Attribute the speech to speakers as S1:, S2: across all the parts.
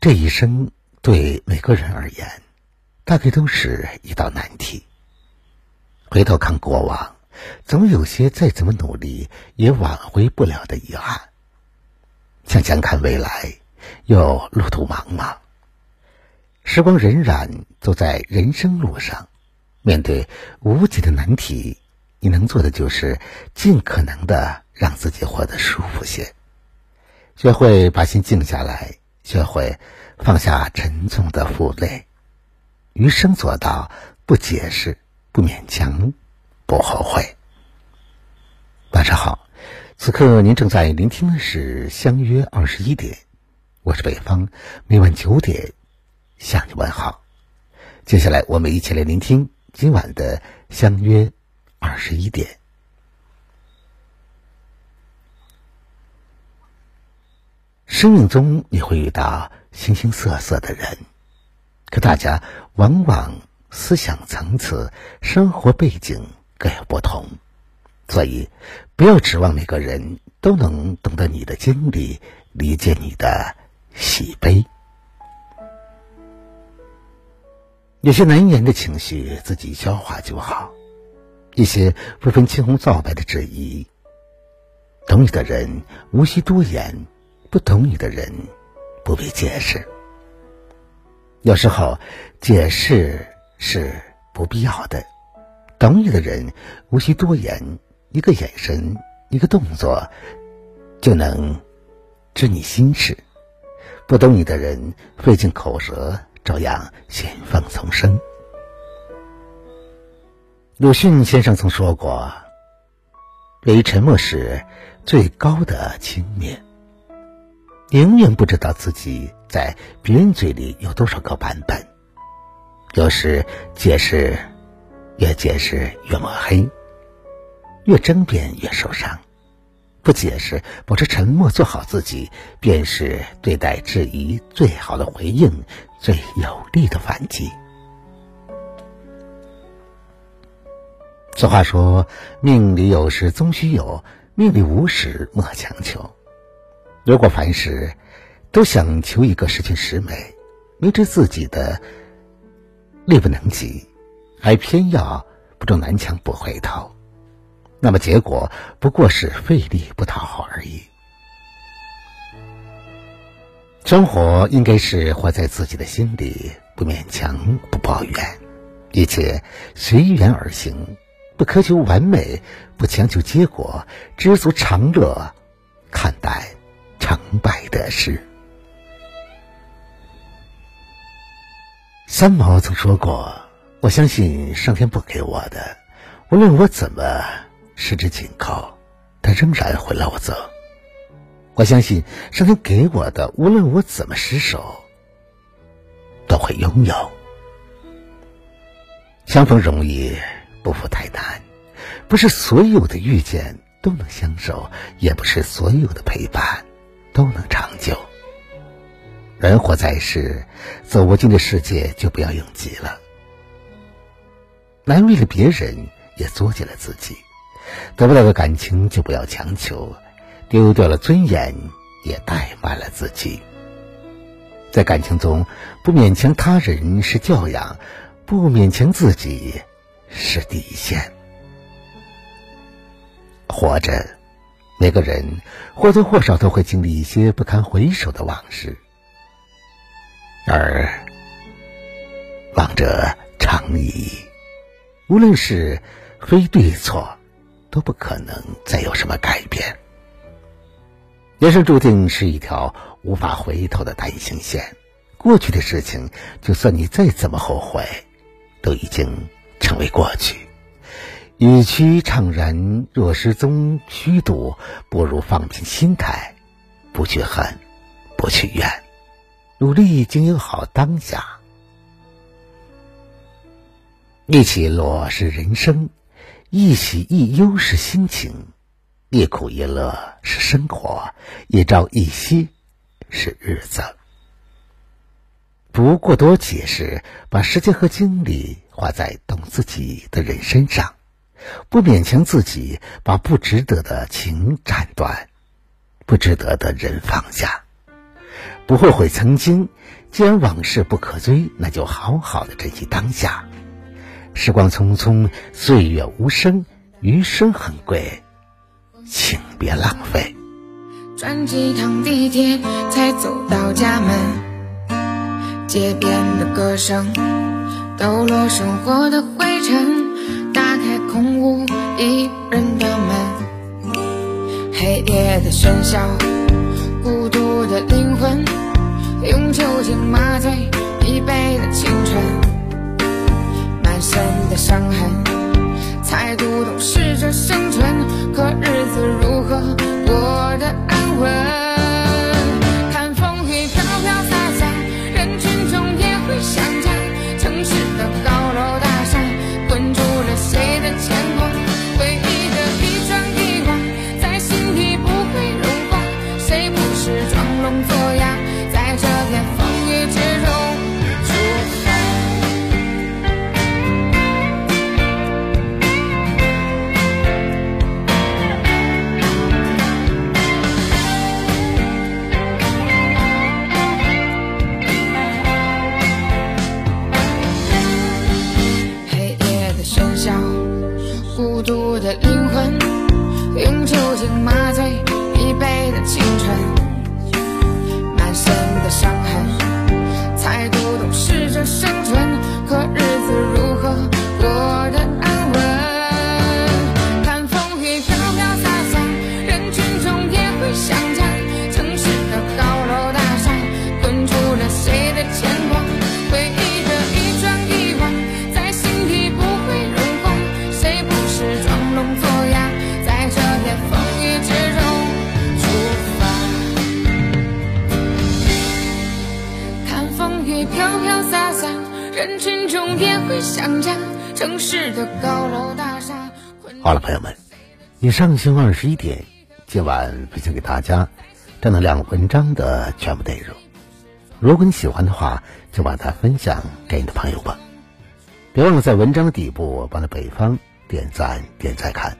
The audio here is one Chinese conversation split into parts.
S1: 这一生对每个人而言，大概都是一道难题。回头看过往，总有些再怎么努力也挽回不了的遗憾。向前看未来，又路途茫茫。时光荏苒，走在人生路上，面对无解的难题，你能做的就是尽可能的让自己活得舒服些，学会把心静下来。学会放下沉重的负累，余生做到不解释、不勉强、不后悔。晚上好，此刻您正在聆听的是《相约二十一点》，我是北方，每晚九点向你问好。接下来，我们一起来聆听今晚的《相约二十一点》。生命中你会遇到形形色色的人，可大家往往思想层次、生活背景各有不同，所以不要指望每个人都能懂得你的经历，理解你的喜悲。有些难言的情绪，自己消化就好；一些不分青红皂白的质疑，懂你的人无需多言。不懂你的人，不必解释。有时候，解释是不必要的。懂你的人无需多言，一个眼神，一个动作，就能知你心事。不懂你的人，费尽口舌，照样险放丛生。鲁迅先生曾说过：“对于沉默是最高的轻蔑。”永远不知道自己在别人嘴里有多少个版本，有时解释越解释越抹黑，越争辩越受伤。不解释，保持沉默，做好自己，便是对待质疑最好的回应，最有力的反击。俗话说：“命里有时终须有，命里无时莫强求。”如果凡事都想求一个十全十美，明知自己的力不能及，还偏要不撞南墙不回头，那么结果不过是费力不讨好而已。生活应该是活在自己的心里，不勉强，不抱怨，一切随缘而行，不苛求完美，不强求结果，知足常乐，看待。成败得失。三毛曾说过：“我相信上天不给我的，无论我怎么十指紧扣，他仍然会捞走。我相信上天给我的，无论我怎么失手，都会拥有。相逢容易，不负太难。不是所有的遇见都能相守，也不是所有的陪伴。”都能长久。人活在世，走不进的世界就不要拥挤了。难为了别人，也作践了自己。得不到的感情就不要强求，丢掉了尊严也怠慢了自己。在感情中，不勉强他人是教养，不勉强自己是底线。活着。每个人或多或少都会经历一些不堪回首的往事，而望着长矣，无论是非对错，都不可能再有什么改变。人生注定是一条无法回头的单行线，过去的事情，就算你再怎么后悔，都已经成为过去。与其怅然若失踪虚度，不如放平心态，不去恨，不去怨，努力经营好当下。一起落是人生，一喜一忧是心情，一苦一乐是生活，一朝一夕是日子。不过多解释，把时间和精力花在懂自己的人身上。不勉强自己，把不值得的情斩断，不值得的人放下，不后悔曾经。既然往事不可追，那就好好的珍惜当下。时光匆匆，岁月无声，余生很贵，请别浪费。
S2: 转几趟地铁才走到家门，街边的歌声抖落生活的灰尘，空无一人的门，黑夜的喧嚣，孤独的灵魂。用酒精麻醉疲惫的青春，满身的伤痕，才读懂适者生存。可人孤独的灵魂用酒精麻醉疲惫的青春。满身的伤痕潇洒洒人群中也会想家，城市的高楼大厦。
S1: 好了，朋友们，以上新闻二十一点，今晚分享给大家正能量文章的全部内容。如果你喜欢的话，就把它分享给你的朋友吧。别忘了在文章的底部帮着北方点赞点赞看。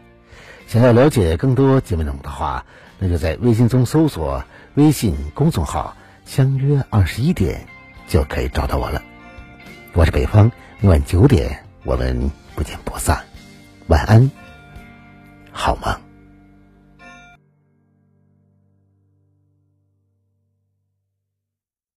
S1: 想要了解更多节目内容的话，那就在微信中搜索微信公众号“相约二十一点”，就可以找到我了。我是北方，每晚九点我们不见不散，晚安，好梦。